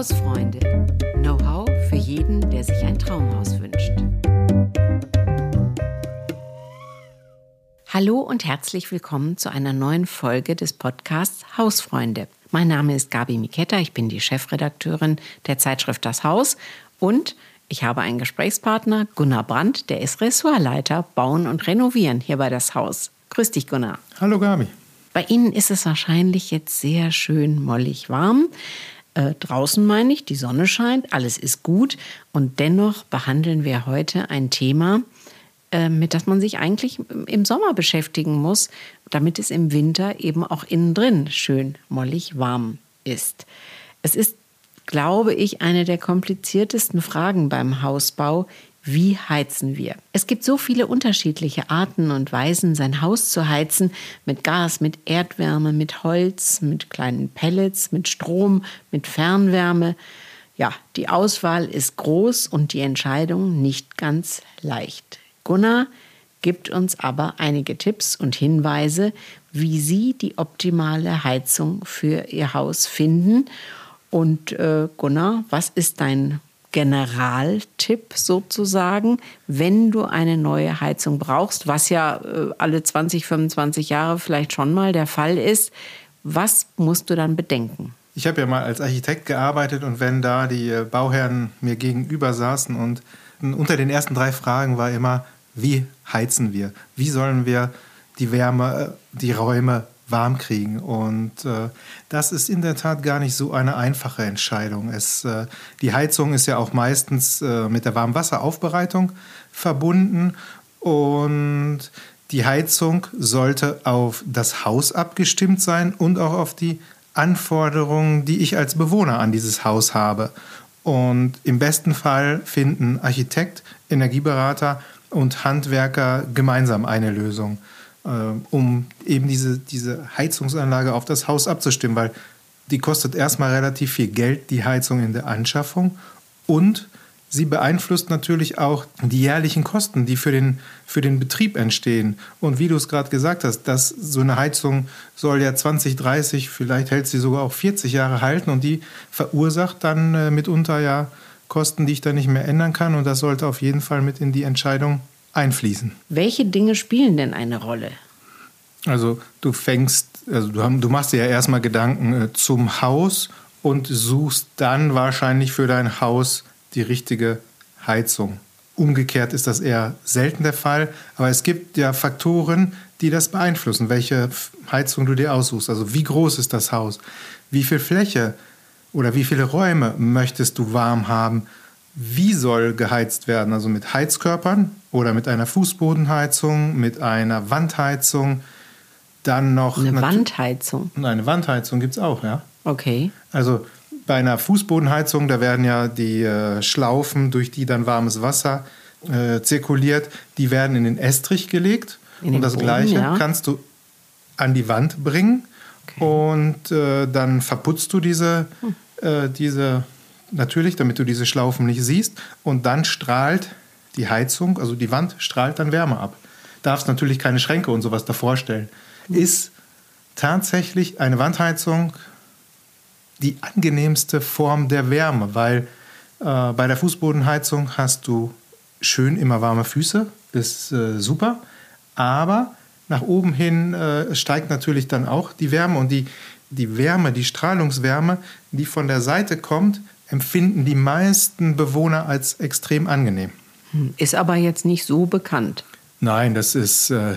Hausfreunde. Know-how für jeden, der sich ein Traumhaus wünscht. Hallo und herzlich willkommen zu einer neuen Folge des Podcasts Hausfreunde. Mein Name ist Gabi Miketta, ich bin die Chefredakteurin der Zeitschrift Das Haus und ich habe einen Gesprächspartner, Gunnar Brandt, der ist Ressortleiter Bauen und Renovieren hier bei Das Haus. Grüß dich, Gunnar. Hallo, Gabi. Bei Ihnen ist es wahrscheinlich jetzt sehr schön mollig warm. Äh, draußen meine ich, die Sonne scheint, alles ist gut und dennoch behandeln wir heute ein Thema, äh, mit das man sich eigentlich im Sommer beschäftigen muss, damit es im Winter eben auch innen drin schön mollig warm ist. Es ist, glaube ich, eine der kompliziertesten Fragen beim Hausbau, wie heizen wir? Es gibt so viele unterschiedliche Arten und Weisen, sein Haus zu heizen. Mit Gas, mit Erdwärme, mit Holz, mit kleinen Pellets, mit Strom, mit Fernwärme. Ja, die Auswahl ist groß und die Entscheidung nicht ganz leicht. Gunnar gibt uns aber einige Tipps und Hinweise, wie Sie die optimale Heizung für Ihr Haus finden. Und äh, Gunnar, was ist dein Generaltipp sozusagen, wenn du eine neue Heizung brauchst, was ja äh, alle 20, 25 Jahre vielleicht schon mal der Fall ist. Was musst du dann bedenken? Ich habe ja mal als Architekt gearbeitet und wenn da die äh, Bauherren mir gegenüber saßen und unter den ersten drei Fragen war immer, wie heizen wir? Wie sollen wir die Wärme, äh, die Räume warm kriegen. Und äh, das ist in der Tat gar nicht so eine einfache Entscheidung. Es, äh, die Heizung ist ja auch meistens äh, mit der Warmwasseraufbereitung verbunden und die Heizung sollte auf das Haus abgestimmt sein und auch auf die Anforderungen, die ich als Bewohner an dieses Haus habe. Und im besten Fall finden Architekt, Energieberater und Handwerker gemeinsam eine Lösung. Äh, um eben diese, diese Heizungsanlage auf das Haus abzustimmen, weil die kostet erstmal relativ viel Geld, die Heizung in der Anschaffung und sie beeinflusst natürlich auch die jährlichen Kosten, die für den, für den Betrieb entstehen. Und wie du es gerade gesagt hast, dass so eine Heizung soll ja 20, 30, vielleicht hält sie sogar auch 40 Jahre halten und die verursacht dann äh, mitunter ja Kosten, die ich dann nicht mehr ändern kann und das sollte auf jeden Fall mit in die Entscheidung einfließen. Welche Dinge spielen denn eine Rolle? Also du fängst, also du, du machst dir ja erstmal Gedanken äh, zum Haus und suchst dann wahrscheinlich für dein Haus die richtige Heizung. Umgekehrt ist das eher selten der Fall, aber es gibt ja Faktoren, die das beeinflussen, welche Heizung du dir aussuchst. Also wie groß ist das Haus? Wie viel Fläche oder wie viele Räume möchtest du warm haben? Wie soll geheizt werden? Also mit Heizkörpern oder mit einer Fußbodenheizung, mit einer Wandheizung, dann noch. Eine Wandheizung? Eine Wandheizung gibt es auch, ja. Okay. Also bei einer Fußbodenheizung, da werden ja die äh, Schlaufen, durch die dann warmes Wasser äh, zirkuliert, die werden in den Estrich gelegt. In und das Boden, Gleiche ja. kannst du an die Wand bringen. Okay. Und äh, dann verputzt du diese, hm. Äh, diese natürlich, damit du diese Schlaufen nicht siehst. Und dann strahlt die Heizung, also die Wand, strahlt dann Wärme ab. Darfst natürlich keine Schränke und sowas davor stellen. Ist tatsächlich eine Wandheizung die angenehmste Form der Wärme, weil äh, bei der Fußbodenheizung hast du schön immer warme Füße, ist äh, super, aber nach oben hin äh, steigt natürlich dann auch die Wärme und die, die Wärme, die Strahlungswärme, die von der Seite kommt, empfinden die meisten Bewohner als extrem angenehm. Hm, ist aber jetzt nicht so bekannt. Nein, das ist, äh,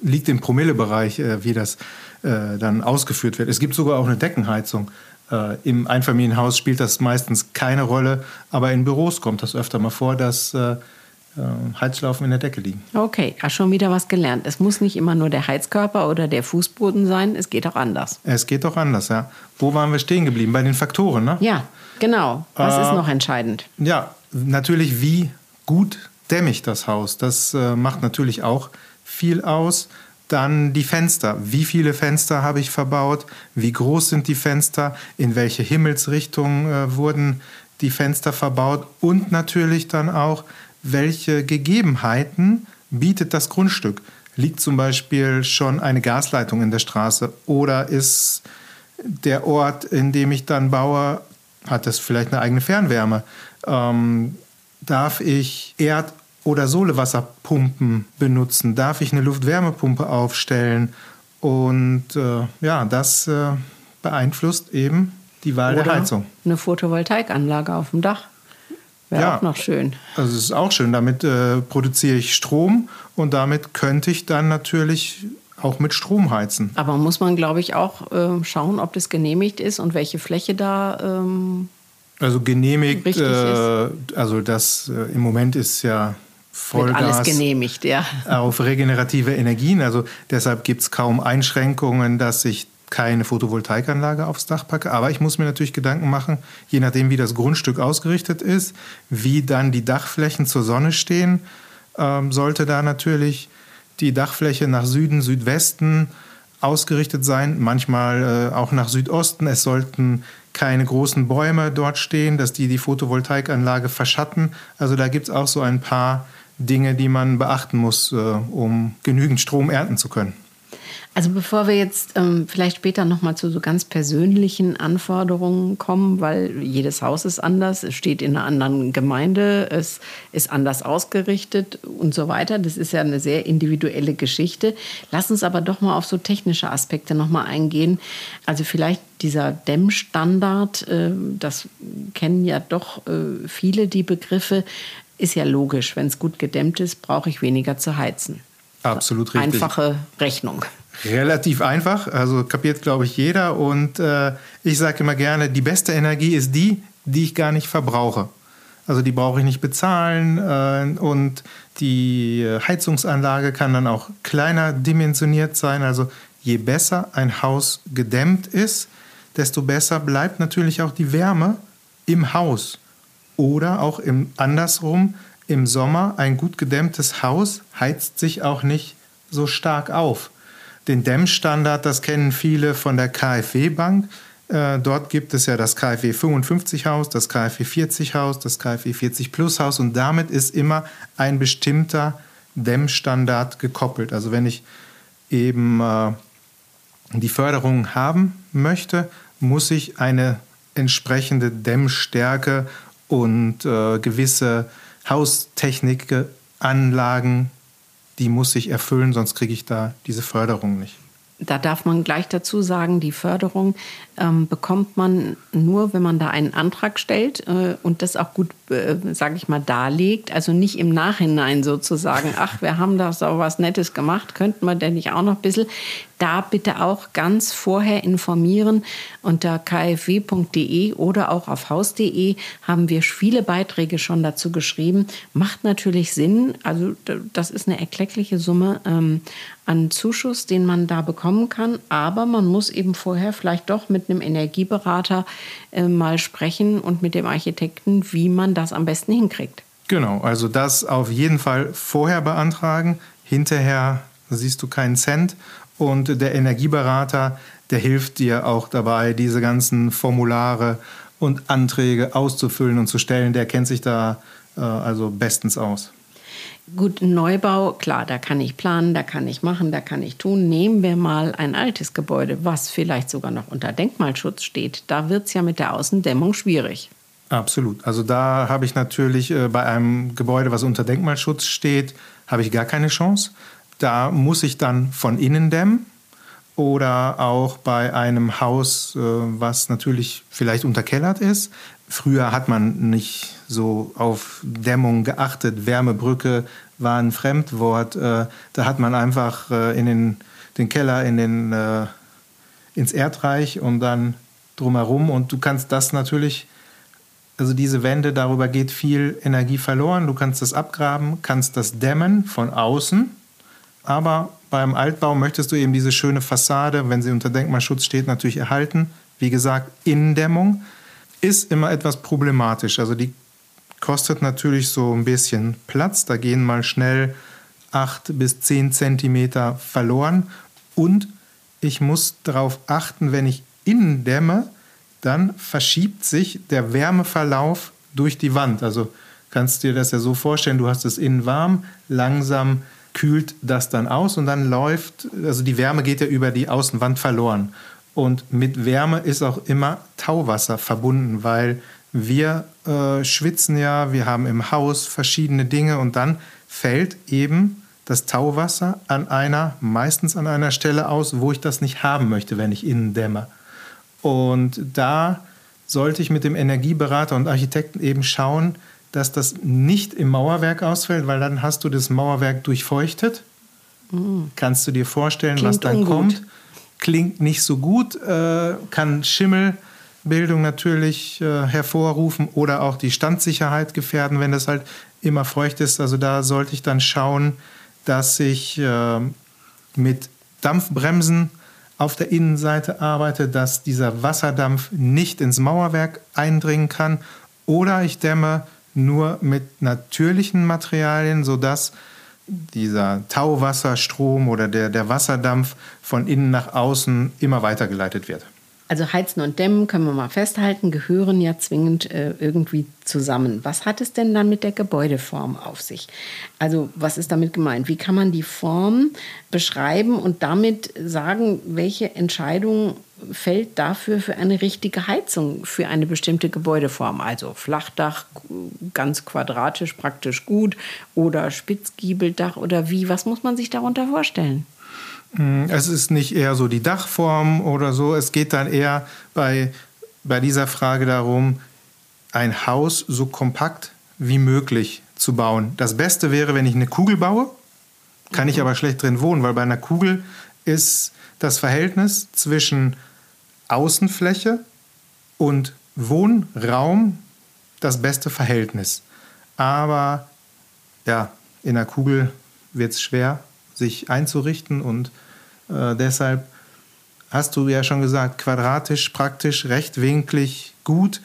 liegt im Promillebereich, äh, wie das äh, dann ausgeführt wird. Es gibt sogar auch eine Deckenheizung. Äh, Im Einfamilienhaus spielt das meistens keine Rolle, aber in Büros kommt das öfter mal vor, dass äh, Heizschlaufen in der Decke liegen. Okay, hast schon wieder was gelernt. Es muss nicht immer nur der Heizkörper oder der Fußboden sein, es geht auch anders. Es geht auch anders, ja. Wo waren wir stehen geblieben? Bei den Faktoren, ne? Ja, genau. Was äh, ist noch entscheidend? Ja, natürlich, wie gut dämme ich das Haus. Das äh, macht natürlich auch viel aus. Dann die Fenster. Wie viele Fenster habe ich verbaut? Wie groß sind die Fenster? In welche Himmelsrichtung äh, wurden die Fenster verbaut? Und natürlich dann auch, welche Gegebenheiten bietet das Grundstück? Liegt zum Beispiel schon eine Gasleitung in der Straße oder ist der Ort, in dem ich dann baue, hat das vielleicht eine eigene Fernwärme? Ähm, darf ich Erd- oder Sohlewasserpumpen benutzen? Darf ich eine Luftwärmepumpe aufstellen? Und äh, ja, das äh, beeinflusst eben die Wahl Oder der Heizung. Eine Photovoltaikanlage auf dem Dach. Wäre Ja. auch noch schön. Also es ist auch schön, damit äh, produziere ich Strom und damit könnte ich dann natürlich auch mit Strom heizen. Aber muss man, glaube ich, auch ähm, schauen, ob das genehmigt ist und welche Fläche da. Ähm, Also genehmigt, äh, also das äh, im Moment ist ja wird alles Vollgas genehmigt, ja. auf regenerative Energien. Also deshalb gibt es kaum Einschränkungen, dass ich keine Photovoltaikanlage aufs Dach packe. Aber ich muss mir natürlich Gedanken machen, je nachdem, wie das Grundstück ausgerichtet ist, wie dann die Dachflächen zur Sonne stehen, ähm, sollte da natürlich die Dachfläche nach Süden, Südwesten ausgerichtet sein, manchmal äh, auch nach Südosten. Es sollten keine großen Bäume dort stehen, dass die die Photovoltaikanlage verschatten. Also da gibt es auch so ein paar Dinge, die man beachten muss, äh, um genügend Strom ernten zu können. Also bevor wir jetzt ähm, vielleicht später nochmal zu so ganz persönlichen Anforderungen kommen, weil jedes Haus ist anders, es steht in einer anderen Gemeinde, es ist anders ausgerichtet und so weiter. Das ist ja eine sehr individuelle Geschichte. Lass uns aber doch mal auf so technische Aspekte nochmal eingehen. Also vielleicht dieser Dämmstandard, äh, das kennen ja doch äh, viele die Begriffe, ist ja logisch. Wenn es gut gedämmt ist, brauche ich weniger zu heizen. Absolut richtig. Einfache Rechnung. Relativ einfach, also kapiert, glaube ich, jeder. Und äh, ich sage immer gerne, die beste Energie ist die, die ich gar nicht verbrauche. Also die brauche ich nicht bezahlen äh, und die Heizungsanlage kann dann auch kleiner dimensioniert sein. Also je besser ein Haus gedämmt ist, desto besser bleibt natürlich auch die Wärme im Haus. Oder auch im, andersrum, im Sommer ein gut gedämmtes Haus heizt sich auch nicht so stark auf. Den Dämmstandard, das kennen viele von der KfW-Bank. Äh, dort gibt es ja das KfW 55 Haus, das KfW 40 Haus, das KfW 40 Plus Haus und damit ist immer ein bestimmter Dämmstandard gekoppelt. Also wenn ich eben äh, die Förderung haben möchte, muss ich eine entsprechende Dämmstärke und äh, gewisse Haustechnikanlagen, die muss ich erfüllen, sonst kriege ich da diese Förderung nicht. Da darf man gleich dazu sagen, die Förderung ähm, bekommt man nur, wenn man da einen Antrag stellt äh, und das auch gut, äh, sage ich mal, darlegt. Also nicht im Nachhinein sozusagen, ach, wir haben da so was Nettes gemacht, könnten wir denn nicht auch noch ein bisschen. Da bitte auch ganz vorher informieren. Unter kfw.de oder auch auf haus.de haben wir viele Beiträge schon dazu geschrieben. Macht natürlich Sinn. Also das ist eine erkleckliche Summe ähm, an Zuschuss, den man da bekommen kann. Aber man muss eben vorher vielleicht doch mit einem Energieberater äh, mal sprechen und mit dem Architekten, wie man das am besten hinkriegt. Genau, also das auf jeden Fall vorher beantragen. Hinterher siehst du keinen Cent. Und der Energieberater, der hilft dir auch dabei, diese ganzen Formulare und Anträge auszufüllen und zu stellen. Der kennt sich da äh, also bestens aus. Gut, Neubau, klar, da kann ich planen, da kann ich machen, da kann ich tun. Nehmen wir mal ein altes Gebäude, was vielleicht sogar noch unter Denkmalschutz steht. Da wird es ja mit der Außendämmung schwierig. Absolut. Also da habe ich natürlich äh, bei einem Gebäude, was unter Denkmalschutz steht, habe ich gar keine Chance. Da muss ich dann von innen dämmen oder auch bei einem Haus, äh, was natürlich vielleicht unterkellert ist. Früher hat man nicht so auf Dämmung geachtet. Wärmebrücke war ein Fremdwort. Äh, da hat man einfach äh, in den, den Keller, in den, ins Erdreich und dann drumherum. Und du kannst das natürlich, also diese Wände, darüber geht viel Energie verloren. Du kannst das abgraben, kannst das dämmen von außen. Aber beim Altbau möchtest du eben diese schöne Fassade, wenn sie unter Denkmalschutz steht, natürlich erhalten. Wie gesagt, Innendämmung ist immer etwas problematisch. Also die kostet natürlich so ein bisschen Platz. Da gehen mal schnell 8 bis 10 Zentimeter verloren. Und ich muss darauf achten, wenn ich innen dämme, dann verschiebt sich der Wärmeverlauf durch die Wand. Also kannst du dir das ja so vorstellen, du hast es innen warm, langsam kühlt das dann aus und dann läuft, also die Wärme geht ja über die Außenwand verloren. Und mit Wärme ist auch immer Tauwasser verbunden, weil wir äh, schwitzen ja, wir haben im Haus verschiedene Dinge und dann fällt eben das Tauwasser an einer, meistens an einer Stelle aus, wo ich das nicht haben möchte, wenn ich innen dämme. Und da sollte ich mit dem Energieberater und Architekten eben schauen, dass das nicht im Mauerwerk ausfällt, weil dann hast du das Mauerwerk durchfeuchtet. Mhm. Kannst du dir vorstellen, Klingt was dann ungut. kommt? Klingt nicht so gut, äh, kann Schimmelbildung natürlich äh, hervorrufen oder auch die Standsicherheit gefährden, wenn das halt immer feucht ist. Also da sollte ich dann schauen, dass ich äh, mit Dampfbremsen auf der Innenseite arbeite, dass dieser Wasserdampf nicht ins Mauerwerk eindringen kann. Oder ich dämme nur mit natürlichen Materialien, sodass dieser Tauwasserstrom oder der, der Wasserdampf von innen nach außen immer weitergeleitet wird. Also Heizen und Dämmen, können wir mal festhalten, gehören ja zwingend äh, irgendwie zusammen. Was hat es denn dann mit der Gebäudeform auf sich? Also was ist damit gemeint? Wie kann man die Form beschreiben und damit sagen, welche Entscheidung fällt dafür für eine richtige Heizung für eine bestimmte Gebäudeform? Also Flachdach, ganz quadratisch, praktisch gut oder Spitzgiebeldach oder wie? Was muss man sich darunter vorstellen? Mm, es ist nicht eher so die Dachform oder so. Es geht dann eher bei, bei dieser Frage darum, ein Haus so kompakt wie möglich zu bauen. Das Beste wäre, wenn ich eine Kugel baue, kann ich mhm. aber schlecht drin wohnen, weil bei einer Kugel ist das Verhältnis zwischen Außenfläche und Wohnraum das beste Verhältnis. Aber ja, in einer Kugel wird es schwer, sich einzurichten und äh, deshalb hast du ja schon gesagt, quadratisch, praktisch, rechtwinklig, gut.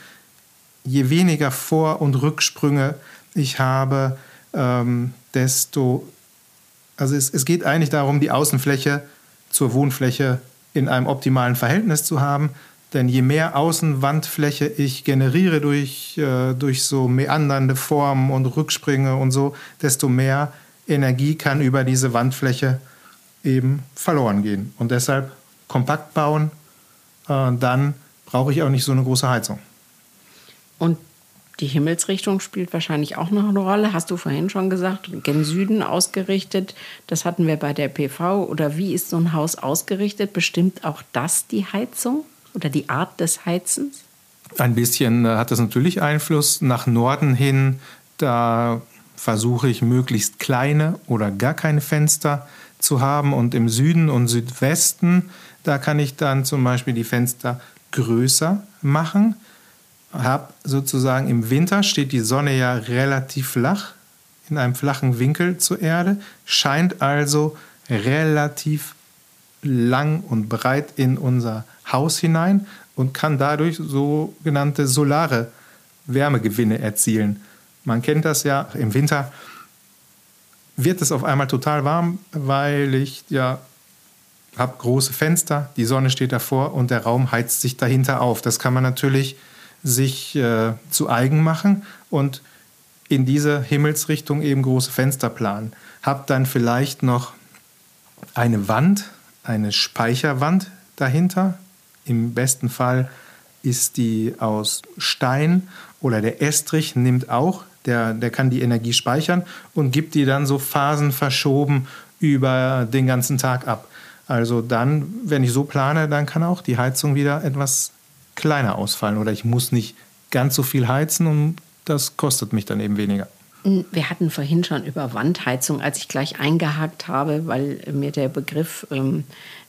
Je weniger Vor- und Rücksprünge ich habe, ähm, desto, also es, es geht eigentlich darum, die Außenfläche zur Wohnfläche in einem optimalen Verhältnis zu haben. Denn je mehr Außenwandfläche ich generiere durch, äh, durch so meandernde Formen und Rücksprünge und so, desto mehr Energie kann über diese Wandfläche eben verloren gehen. Und deshalb kompakt bauen, äh, dann brauche ich auch nicht so eine große Heizung. Und die Himmelsrichtung spielt wahrscheinlich auch noch eine Rolle. Hast du vorhin schon gesagt, gen Süden ausgerichtet. Das hatten wir bei der PV. Oder wie ist so ein Haus ausgerichtet? Bestimmt auch das die Heizung oder die Art des Heizens? Ein bisschen äh, hat das natürlich Einfluss. Nach Norden hin, da versuche ich möglichst kleine oder gar keine Fenster zu haben. Und im Süden und Südwesten, da kann ich dann zum Beispiel die Fenster größer machen. Hab sozusagen im Winter steht die Sonne ja relativ flach, in einem flachen Winkel zur Erde, scheint also relativ lang und breit in unser Haus hinein und kann dadurch sogenannte solare Wärmegewinne erzielen. Man kennt das ja im Winter wird es auf einmal total warm, weil ich ja habe große Fenster, die Sonne steht davor und der Raum heizt sich dahinter auf. Das kann man natürlich sich äh, zu eigen machen und in diese Himmelsrichtung eben große Fenster planen. Hab dann vielleicht noch eine Wand, eine Speicherwand dahinter. Im besten Fall ist die aus Stein oder der Estrich nimmt auch der, der kann die Energie speichern und gibt die dann so phasenverschoben über den ganzen Tag ab. Also dann, wenn ich so plane, dann kann auch die Heizung wieder etwas kleiner ausfallen oder ich muss nicht ganz so viel heizen und das kostet mich dann eben weniger. Wir hatten vorhin schon über Wandheizung, als ich gleich eingehakt habe, weil mir der Begriff ähm,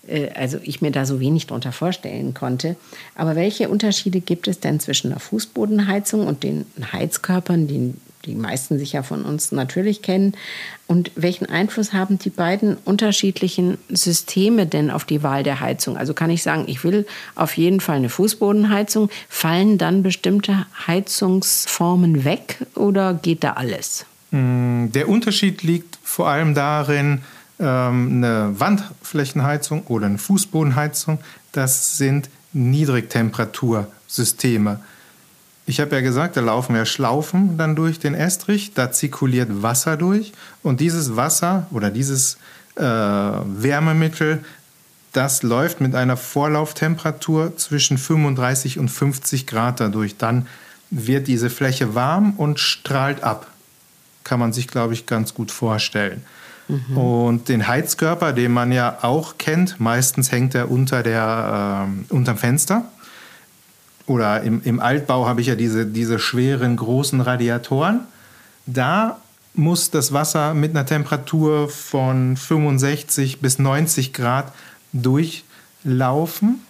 äh, also ich mir da so wenig darunter vorstellen konnte. Aber welche Unterschiede gibt es denn zwischen der Fußbodenheizung und den Heizkörpern, die die meisten sich ja von uns natürlich kennen? Und welchen Einfluss haben die beiden unterschiedlichen Systeme denn auf die Wahl der Heizung? Also kann ich sagen, ich will auf jeden Fall eine Fußbodenheizung. Fallen dann bestimmte Heizungsformen weg oder geht da alles? Mm, der Unterschied liegt vor allem darin, ähm, eine Wandflächenheizung oder eine Fußbodenheizung, das sind Niedrigtemperatursysteme. Ich habe ja gesagt, da laufen ja Schlaufen dann durch den Estrich, da zirkuliert Wasser durch und dieses Wasser oder dieses äh, Wärmemittel das läuft mit einer Vorlauftemperatur zwischen 35 und 50 Grad dadurch. Dann wird diese Fläche warm und strahlt ab. Kann man sich, glaube ich, ganz gut vorstellen. Mhm. Und den Heizkörper, den man ja auch kennt, meistens hängt er unter der, äh, unterm Fenster. Oder im, im Altbau habe ich ja diese, diese schweren, großen Radiatoren. Da muss das Wasser mit einer Temperatur von 65 bis 90 Grad durchlaufen,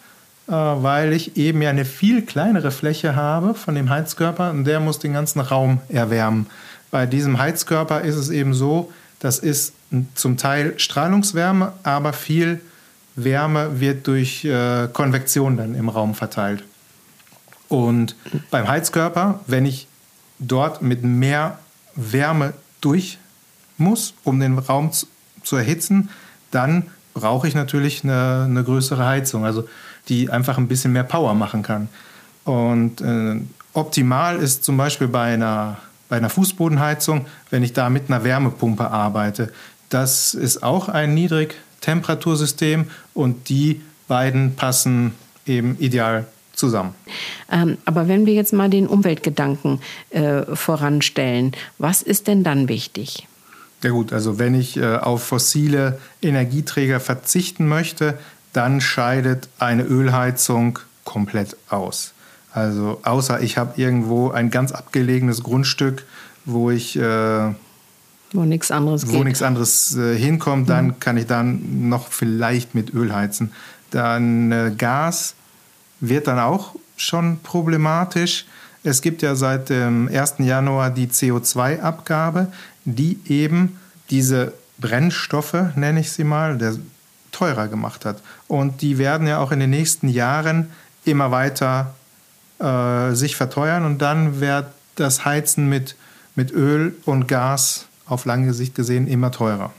äh, weil ich eben ja eine viel kleinere Fläche habe von dem Heizkörper und der muss den ganzen Raum erwärmen. Bei diesem Heizkörper ist es eben so, das ist zum Teil Strahlungswärme, aber viel Wärme wird durch äh, Konvektion dann im Raum verteilt. Und beim Heizkörper, wenn ich dort mit mehr Wärme durch muss, um den Raum zu, erhitzen, dann brauche ich natürlich eine, eine, größere Heizung, also die einfach ein bisschen mehr Power machen kann. Und äh, optimal ist zum Beispiel bei einer, bei einer Fußbodenheizung, wenn ich da mit einer Wärmepumpe arbeite. Das ist auch ein Niedrigtemperatursystem und die beiden passen eben ideal zusammen. Ähm, aber wenn wir jetzt mal den Umweltgedanken äh, voranstellen, was ist denn dann wichtig? Ja gut, also wenn ich äh, auf fossile Energieträger verzichten möchte, dann scheidet eine Ölheizung komplett aus. Also außer ich habe irgendwo ein ganz abgelegenes Grundstück, wo ich äh, wo nichts anderes wo nichts anderes äh, hinkommt, dann mhm. kann ich dann noch vielleicht mit Öl heizen. Dann äh, Gas wird dann auch schon problematisch. Es gibt ja seit dem 1. Januar die CO2-Abgabe, die eben diese Brennstoffe, nenne ich sie mal, der teurer gemacht hat. Und die werden ja auch in den nächsten Jahren immer weiter äh, sich verteuern und dann wird das Heizen mit, mit Öl und Gas auf lange Sicht gesehen immer teurer.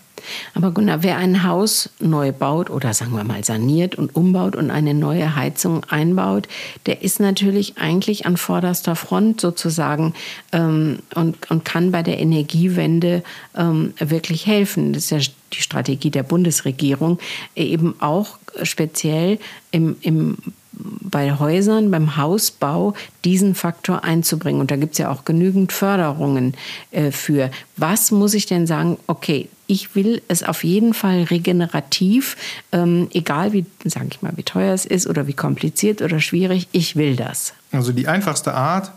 Aber Gunnar, wer ein Haus neu baut oder sagen wir mal saniert und umbaut und eine neue Heizung einbaut, der ist natürlich eigentlich an vorderster Front sozusagen ähm, und, und kann bei der Energiewende ähm, wirklich helfen. Das ist ja die Strategie der Bundesregierung, eben auch speziell im, im bei Häusern, beim Hausbau diesen Faktor einzubringen. Und da gibt es ja auch genügend Förderungen äh, für. Was muss ich denn sagen, okay, ich will es auf jeden Fall regenerativ, ähm, egal wie, sage ich mal, wie teuer es ist oder wie kompliziert oder schwierig, ich will das. Also die einfachste Art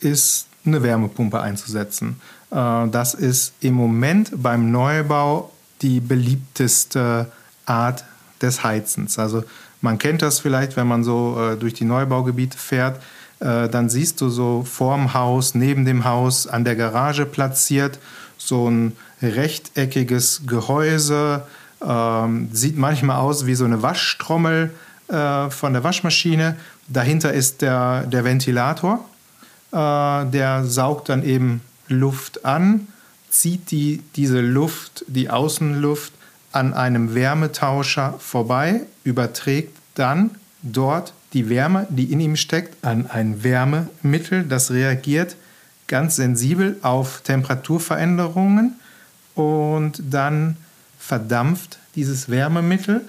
ist, eine Wärmepumpe einzusetzen. Äh, das ist im Moment beim Neubau die beliebteste Art des Heizens. Also man kennt das vielleicht, wenn man so äh, durch die Neubaugebiete fährt, äh, dann siehst du so vorm Haus, neben dem Haus, an der Garage platziert so ein rechteckiges Gehäuse, ähm, sieht manchmal aus wie so eine Waschtrommel äh, von der Waschmaschine. Dahinter ist der, der Ventilator, äh, der saugt dann eben Luft an, zieht die, diese Luft, die Außenluft, an einem Wärmetauscher vorbei, überträgt dann dort die Wärme, die in ihm steckt, an ein Wärmemittel, das reagiert ganz sensibel auf Temperaturveränderungen und dann verdampft dieses Wärmemittel.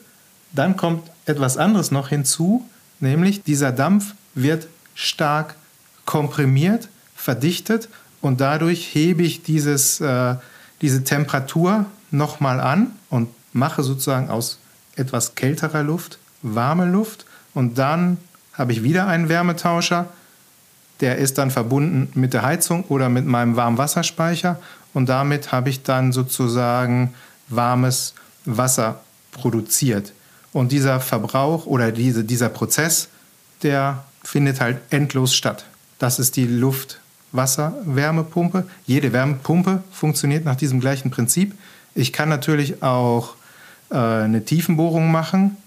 Dann kommt etwas anderes noch hinzu, nämlich dieser Dampf wird stark komprimiert, verdichtet und dadurch hebe ich dieses, äh, diese Temperatur nochmal an und mache sozusagen aus etwas kälterer Luft warme Luft und dann habe ich wieder einen Wärmetauscher, der ist dann verbunden mit der Heizung oder mit meinem Warmwasserspeicher und damit habe ich dann sozusagen warmes Wasser produziert. Und dieser Verbrauch oder diese, dieser Prozess, der findet halt endlos statt. Das ist die Luft-Wasser-Wärmepumpe. Jede Wärmepumpe funktioniert nach diesem gleichen Prinzip. Ich kann natürlich auch äh, eine Tiefenbohrung machen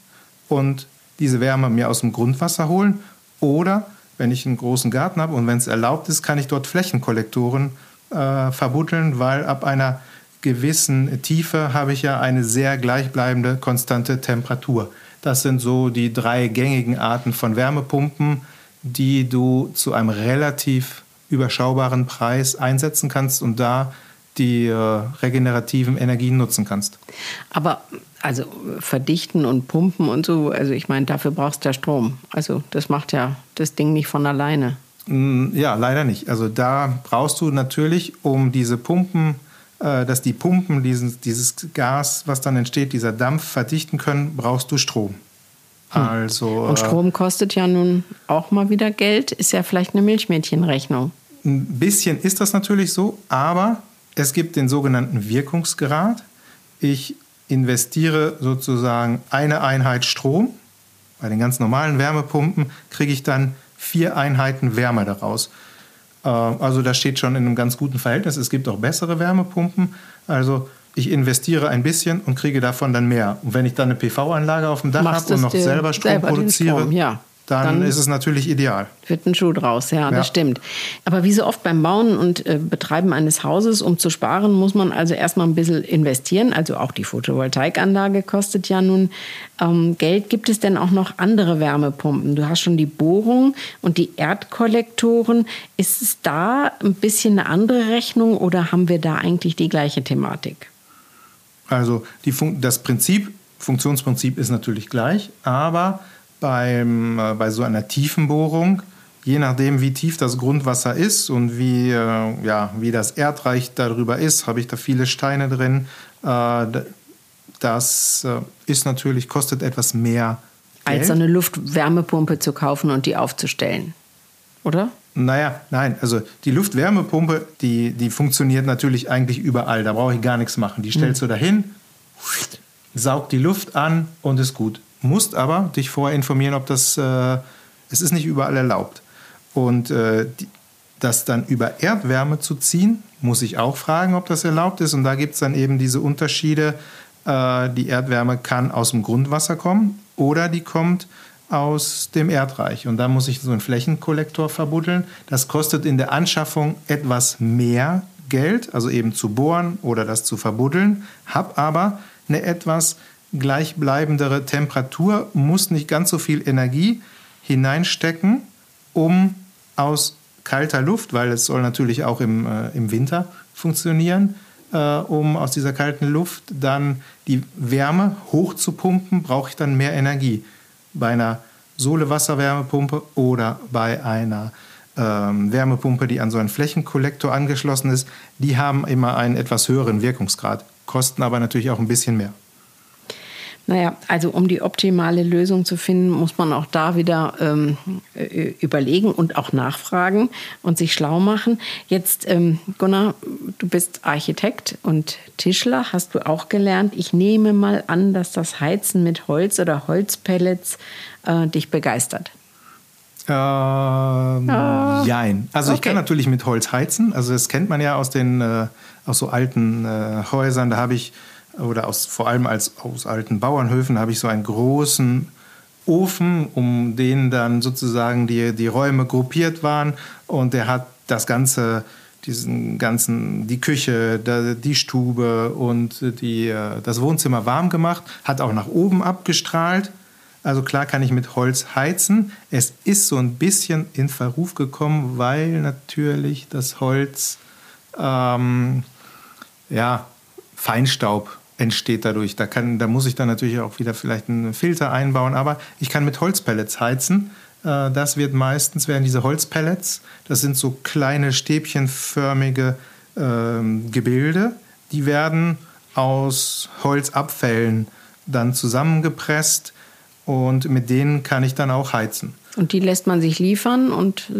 und diese Wärme mir aus dem Grundwasser holen oder wenn ich einen großen Garten habe und wenn es erlaubt ist, kann ich dort Flächenkollektoren äh, verbuddeln, weil ab einer gewissen Tiefe habe ich ja eine sehr gleichbleibende, konstante Temperatur. Das sind so die drei gängigen Arten von Wärmepumpen, die du zu einem relativ überschaubaren Preis einsetzen kannst und da die äh, regenerativen Energien nutzen kannst. Aber also verdichten und pumpen und so, also ich meine, dafür brauchst du ja Strom. Also das macht ja das Ding nicht von alleine. Mm, ja, leider nicht. Also da brauchst du natürlich, um diese Pumpen, äh, dass die Pumpen dieses, dieses Gas, was dann entsteht, dieser Dampf verdichten können, brauchst du Strom. Hm. Also, und äh, Strom kostet ja nun auch mal wieder Geld, ist ja vielleicht eine Milchmädchenrechnung. Ein bisschen ist das natürlich so, aber es gibt den sogenannten Wirkungsgrad. Ich investiere sozusagen eine Einheit Strom. Bei den ganz normalen Wärmepumpen kriege ich dann vier Einheiten Wärme daraus. Äh, also das steht schon in einem ganz guten Verhältnis. Es gibt auch bessere Wärmepumpen. Also ich investiere ein bisschen und kriege davon dann mehr. Und wenn ich dann eine PV-Anlage auf dem Dach habe und noch selber Strom selber produziere, Strom, ja dann, dann, ist es natürlich ideal. Wird ein Schuh draus, ja, ja, das stimmt. Aber wie so oft beim Bauen und äh, Betreiben eines Hauses, um zu sparen, muss man also erstmal ein bisschen investieren. Also auch die Photovoltaikanlage kostet ja nun ähm, Geld. Gibt es denn auch noch andere Wärmepumpen? Du hast schon die Bohrung und die Erdkollektoren. Ist es da ein bisschen eine andere Rechnung oder haben wir da eigentlich die gleiche Thematik? Also das Prinzip, Funktionsprinzip ist natürlich gleich, aber beim, äh, bei so einer Tiefenbohrung, je nachdem, wie tief das Grundwasser ist und wie, äh, ja, wie das Erdreich darüber ist, habe ich da viele Steine drin. Äh, das äh, ist natürlich, kostet etwas mehr. Geld. Als eine Luftwärmepumpe zu kaufen und die aufzustellen, oder? Naja, nein, also die Luftwärmepumpe, die, die funktioniert natürlich eigentlich überall. Da brauche ich gar nichts machen. Die stellst hm. du dahin, saugt die Luft an und ist gut musst aber dich vorher informieren, ob das, äh, es ist nicht überall erlaubt. Und äh, die, das dann über Erdwärme zu ziehen, muss ich auch fragen, ob das erlaubt ist. Und da gibt es dann eben diese Unterschiede. Äh, die Erdwärme kann aus dem Grundwasser kommen oder die kommt aus dem Erdreich. Und da muss ich so einen Flächenkollektor verbuddeln. Das kostet in der Anschaffung etwas mehr Geld, also eben zu bohren oder das zu verbuddeln, habe aber eine etwas gleichbleibendere Temperatur, muss nicht ganz so viel Energie hineinstecken, um aus kalter Luft, weil es soll natürlich auch im, äh, im Winter funktionieren, äh, um aus dieser kalten Luft dann die Wärme hochzupumpen, brauche ich dann mehr Energie. Bei einer Sohle-Wasserwärmepumpe oder bei einer ähm, Wärmepumpe, die an so einen Flächenkollektor angeschlossen ist, die haben immer einen etwas höheren Wirkungsgrad, kosten aber natürlich auch ein bisschen mehr. Naja, also um die optimale Lösung zu finden, muss man auch da wieder ähm, äh, überlegen und auch nachfragen und sich schlau machen. Jetzt, ähm, Gunnar, du bist Architekt und Tischler, hast du auch gelernt. Ich nehme mal an, dass das Heizen mit Holz oder Holzpellets äh, dich begeistert. Ähm, ah. Jein. Also okay. ich kann natürlich mit Holz heizen. Also das kennt man ja aus den äh, aus so alten äh, Häusern. Da habe ich oder aus, vor allem als, aus alten Bauernhöfen habe ich so einen großen Ofen, um den dann sozusagen die, die Räume gruppiert waren und der hat das ganze diesen ganzen, die Küche, die Stube und die, äh, das Wohnzimmer warm gemacht, hat auch nach oben abgestrahlt. Also klar kann ich mit Holz heizen. Es ist so ein bisschen in Verruf gekommen, weil natürlich das Holz ähm, ja, Feinstaub entsteht dadurch. Da, kann, da muss ich dann natürlich auch wieder vielleicht einen Filter einbauen, aber ich kann mit Holzpellets heizen. Äh, das wird meistens, werden diese Holzpellets, das sind so kleine stäbchenförmige äh, Gebilde, die werden aus Holzabfällen dann zusammengepresst und mit denen kann ich dann auch heizen. Und die lässt man sich liefern und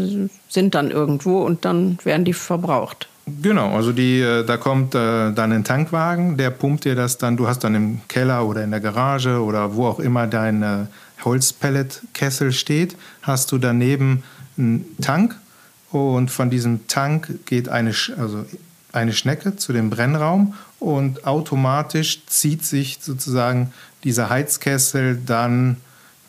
sind dann irgendwo und dann werden die verbraucht. Genau, also die, äh, da kommt äh, dann ein Tankwagen, der pumpt dir das dann, du hast dann im Keller oder in der Garage oder wo auch immer dein äh, Holzpelletkessel steht, hast du daneben einen Tank und von diesem Tank geht eine, also eine Schnecke zu dem Brennraum und automatisch zieht sich sozusagen dieser Heizkessel dann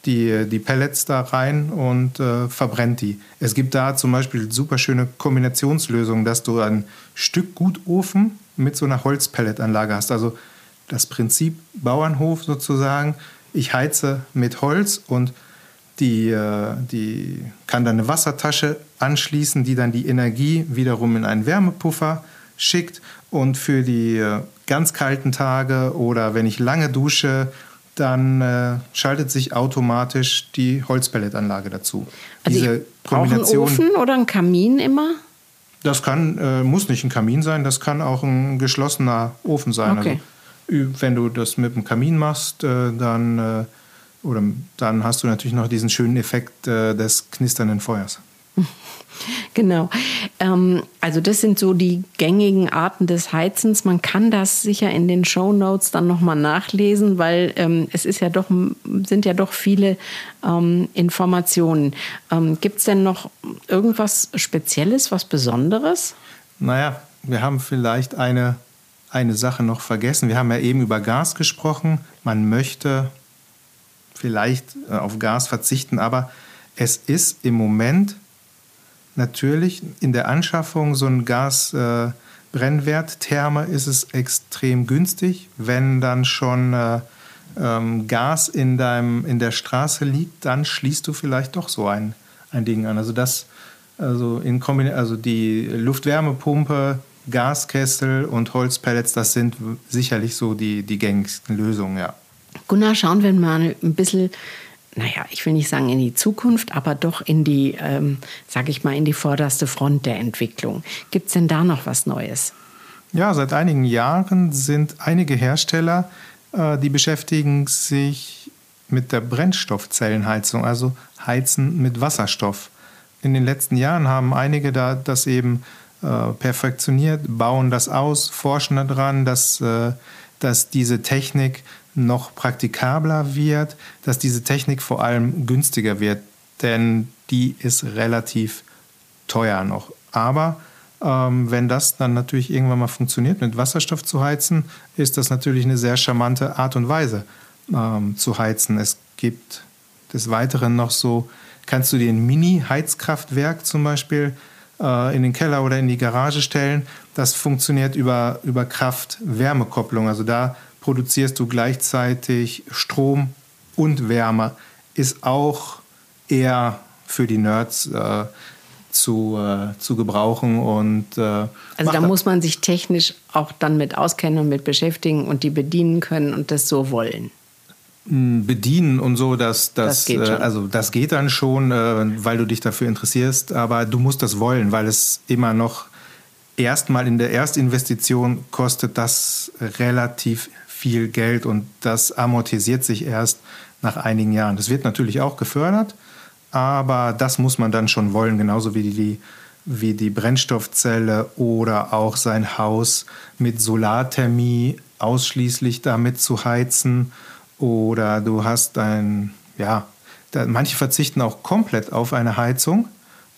die, die Pellets da rein und äh, verbrennt die. Es gibt da zum Beispiel super schöne Kombinationslösungen, dass du ein Stück Gutofen mit so einer Holzpelletanlage hast. Also das Prinzip Bauernhof sozusagen. Ich heize mit Holz und die, äh, die kann dann eine Wassertasche anschließen, die dann die Energie wiederum in einen Wärmepuffer schickt. Und für die äh, ganz kalten Tage oder wenn ich lange dusche, dann äh, schaltet sich automatisch die Holzpelletanlage dazu. Also Diese Kombination. Einen Ofen oder ein Kamin immer? Das kann, äh, muss nicht ein Kamin sein, das kann auch ein geschlossener Ofen sein. Okay. Also, wenn du das mit dem Kamin machst, äh, dann, äh, oder, dann hast du natürlich noch diesen schönen Effekt äh, des knisternden Feuers. Genau. Ähm, also das sind so die gängigen Arten des Heizens. Man kann das sicher in den Show Notes dann nochmal nachlesen, weil ähm, es ist ja doch, sind ja doch viele ähm, Informationen. Ähm, Gibt es denn noch irgendwas Spezielles, was Besonderes? Naja, wir haben vielleicht eine, eine Sache noch vergessen. Wir haben ja eben über Gas gesprochen. Man möchte vielleicht äh, auf Gas verzichten, aber es ist im Moment natürlich in der Anschaffung so ein Gasbrennwert, äh, ist es extrem günstig. Wenn dann schon äh, ähm, Gas in, deinem, in der Straße liegt, dann schließt du vielleicht doch so ein, ein Ding an. Also das, also in Kombin also die Luftwärmepumpe, Gaskessel und Holzpellets, das sind sicherlich so die, die gängigsten Lösungen, ja. Gunnar, schauen wir mal ein bisschen naja, ich will nicht sagen in die Zukunft, aber doch in die, ähm, sage ich mal, in die vorderste Front der Entwicklung. Gibt es denn da noch was Neues? Ja, seit einigen Jahren sind einige Hersteller, äh, die beschäftigen sich mit der Brennstoffzellenheizung, also Heizen mit Wasserstoff. In den letzten Jahren haben einige da das eben äh, perfektioniert, bauen das aus, forschen daran, dass, äh, dass diese Technik noch praktikabler wird, dass diese Technik vor allem günstiger wird, denn die ist relativ teuer noch. Aber ähm, wenn das dann natürlich irgendwann mal funktioniert, mit Wasserstoff zu heizen, ist das natürlich eine sehr charmante Art und Weise ähm, zu heizen. Es gibt des Weiteren noch so, kannst du dir ein Mini-Heizkraftwerk zum Beispiel äh, in den Keller oder in die Garage stellen. Das funktioniert über, über Kraft-Wärmekopplung. Also da produzierst du gleichzeitig Strom und Wärme. Ist auch eher für die Nerds äh, zu, äh, zu gebrauchen. Und, äh, also da muss man sich technisch auch dann mit auskennen und mit beschäftigen und die bedienen können und das so wollen. Hm, bedienen und so, dass das, das geht äh, also das geht dann schon, äh, weil du dich dafür interessierst, aber du musst das wollen, weil es immer noch erstmal in der Erstinvestition kostet das relativ viel Geld und das amortisiert sich erst nach einigen Jahren. Das wird natürlich auch gefördert, aber das muss man dann schon wollen, genauso wie die, wie die Brennstoffzelle oder auch sein Haus mit Solarthermie ausschließlich damit zu heizen oder du hast ein, ja, da, manche verzichten auch komplett auf eine Heizung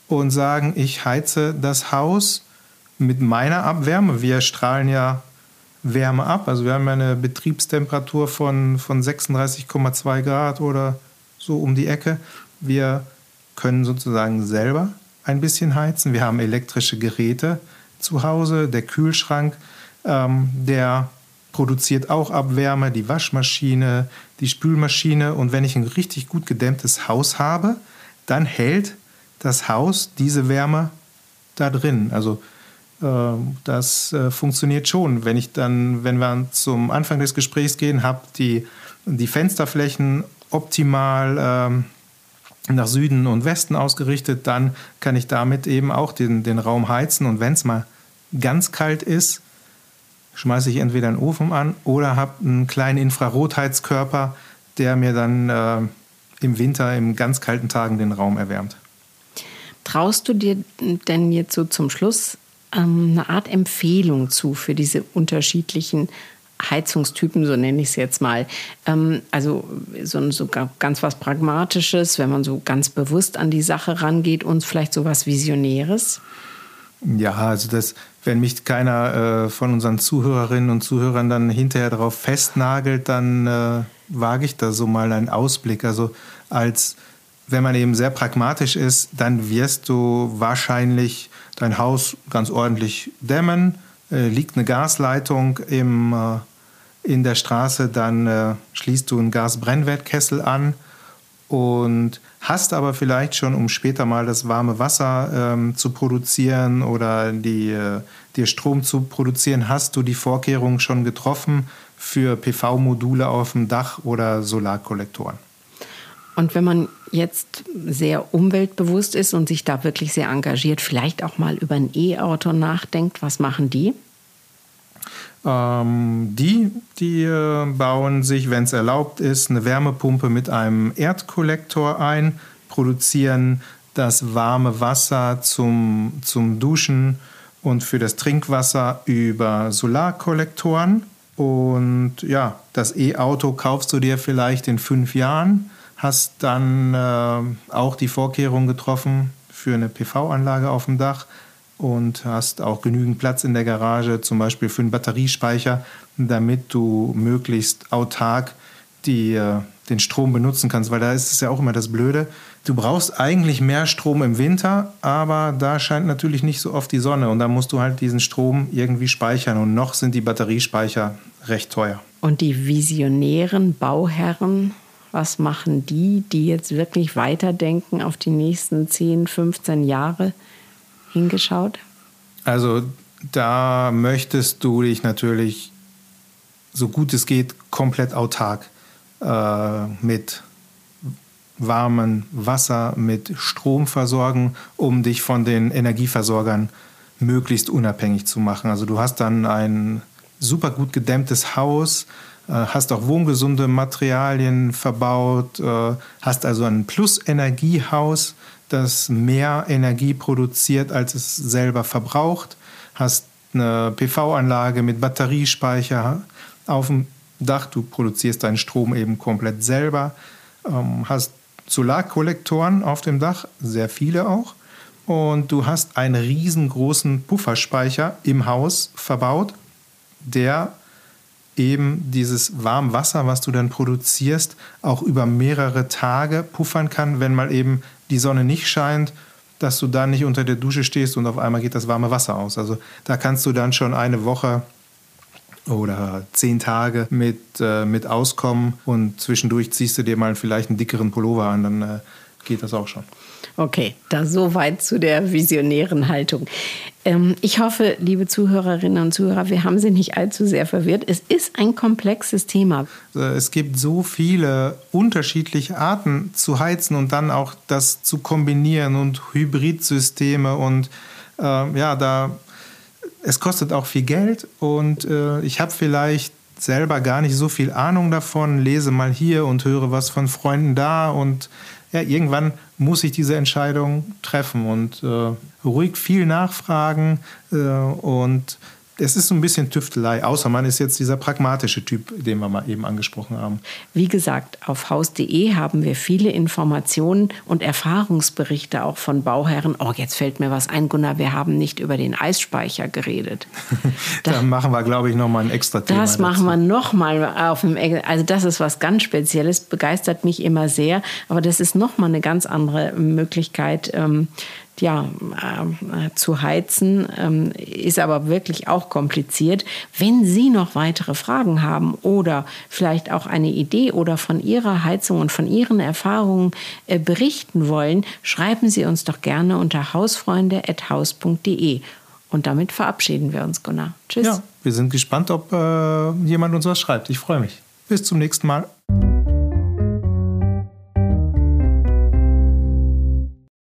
und sagen, ich heize das Haus mit meiner Abwärme. Wir strahlen ja Wärme ab. Also wir haben eine Betriebstemperatur von, von 36,2 Grad oder so um die Ecke. Wir können sozusagen selber ein bisschen heizen. Wir haben elektrische Geräte zu Hause. Der Kühlschrank, ähm, der produziert auch Abwärme, die Waschmaschine, die Spülmaschine. Und wenn ich ein richtig gut gedämmtes Haus habe, dann hält das Haus diese Wärme da drin. Also das äh, funktioniert schon. Wenn ich dann, wenn wir zum Anfang des Gesprächs gehen, habe die, die Fensterflächen optimal ähm, nach Süden und Westen ausgerichtet, dann kann ich damit eben auch den, den Raum heizen. Und wenn es mal ganz kalt ist, schmeiße ich entweder einen Ofen an oder habe einen kleinen Infrarotheizkörper, der mir dann äh, im Winter, in ganz kalten Tagen den Raum erwärmt. Traust du dir denn jetzt so zum Schluss ähm, eine Art Empfehlung zu für diese unterschiedlichen Heizungstypen, so nenne ich es jetzt mal. Ähm, also so, ganz was Pragmatisches, wenn man so ganz bewusst an die Sache rangeht, uns vielleicht so was Visionäres? Ja, also das, wenn mich keiner äh, von unseren Zuhörerinnen und Zuhörern dann hinterher darauf festnagelt, dann äh, wage ich da so mal einen Ausblick. Also als wenn man eben sehr pragmatisch ist, dann wirst du wahrscheinlich dein Haus ganz ordentlich dämmen. Äh, liegt eine Gasleitung im, äh, in der Straße, dann äh, schließt du einen Gasbrennwertkessel an und hast aber vielleicht schon, um später mal das warme Wasser ähm, zu produzieren oder die, äh, dir Strom zu produzieren, hast du die Vorkehrungen schon getroffen für PV-Module auf dem Dach oder Solarkollektoren. Und wenn man jetzt sehr umweltbewusst ist und sich da wirklich sehr engagiert, vielleicht auch mal über ein E-Auto nachdenkt, was machen die? Ähm, die, die äh, bauen sich, wenn es erlaubt ist, eine Wärmepumpe mit einem Erdkollektor ein, produzieren das warme Wasser zum, zum Duschen und für das Trinkwasser über Solarkollektoren. Und ja, das E-Auto kaufst du dir vielleicht in fünf Jahren, hast dann äh, auch die Vorkehrungen getroffen für eine PV-Anlage auf dem Dach und hast auch genügend Platz in der Garage, zum Beispiel für einen Batteriespeicher, damit du möglichst autark die, äh, den Strom benutzen kannst, weil da ist es ja auch immer das Blöde. Du brauchst eigentlich mehr Strom im Winter, aber da scheint natürlich nicht so oft die Sonne und da musst du halt diesen Strom irgendwie speichern und noch sind die Batteriespeicher recht teuer. Und die visionären Bauherren, was machen die, die jetzt wirklich weiterdenken auf die nächsten 10, 15 Jahre? hingeschaut? Also da möchtest du dich natürlich so gut es geht komplett autark äh, mit warmem Wasser, mit Strom versorgen, um dich von den Energieversorgern möglichst unabhängig zu machen. Also du hast dann ein super gut gedämmtes Haus, hast auch wohngesunde Materialien verbaut, äh, hast also ein Plus-Energiehaus, das mehr Energie produziert, als es selber verbraucht, hast eine PV-Anlage mit Batteriespeicher auf dem Dach, du produzierst deinen Strom eben komplett selber, ähm, hast Solarkollektoren auf dem Dach, sehr viele auch, und du hast einen riesengroßen Pufferspeicher im Haus verbaut, der eben dieses Warmwasser, was du dann produzierst, auch über mehrere Tage puffern kann, wenn mal eben die Sonne nicht scheint, dass du dann nicht unter der Dusche stehst und auf einmal geht das warme Wasser aus. Also da kannst du dann schon eine Woche oder zehn Tage mit, äh, mit auskommen und zwischendurch ziehst du dir mal vielleicht einen dickeren Pullover an, dann äh, geht das auch schon. Okay, da soweit zu der visionären Haltung. Ähm, ich hoffe, liebe Zuhörerinnen und Zuhörer, wir haben Sie nicht allzu sehr verwirrt. Es ist ein komplexes Thema. Äh, es gibt so viele unterschiedliche Arten zu heizen und dann auch das zu kombinieren und Hybridsysteme und äh, ja, da es kostet auch viel Geld und äh, ich habe vielleicht selber gar nicht so viel Ahnung davon, lese mal hier und höre was von Freunden da und ja, irgendwann muss ich diese Entscheidung treffen und äh, ruhig viel nachfragen äh, und es ist so ein bisschen Tüftelei, außer man ist jetzt dieser pragmatische Typ, den wir mal eben angesprochen haben. Wie gesagt, auf haus.de haben wir viele Informationen und Erfahrungsberichte auch von Bauherren. Oh, jetzt fällt mir was ein, Gunnar, wir haben nicht über den Eisspeicher geredet. da, da machen wir, glaube ich, nochmal ein extra Thema. Das machen wir nochmal auf dem, also das ist was ganz Spezielles, begeistert mich immer sehr, aber das ist nochmal eine ganz andere Möglichkeit, ähm, ja, äh, zu heizen, ähm, ist aber wirklich auch kompliziert. Wenn Sie noch weitere Fragen haben oder vielleicht auch eine Idee oder von Ihrer Heizung und von Ihren Erfahrungen äh, berichten wollen, schreiben Sie uns doch gerne unter hausfreunde.haus.de. Und damit verabschieden wir uns, Gunnar. Tschüss. Ja, wir sind gespannt, ob äh, jemand uns was schreibt. Ich freue mich. Bis zum nächsten Mal.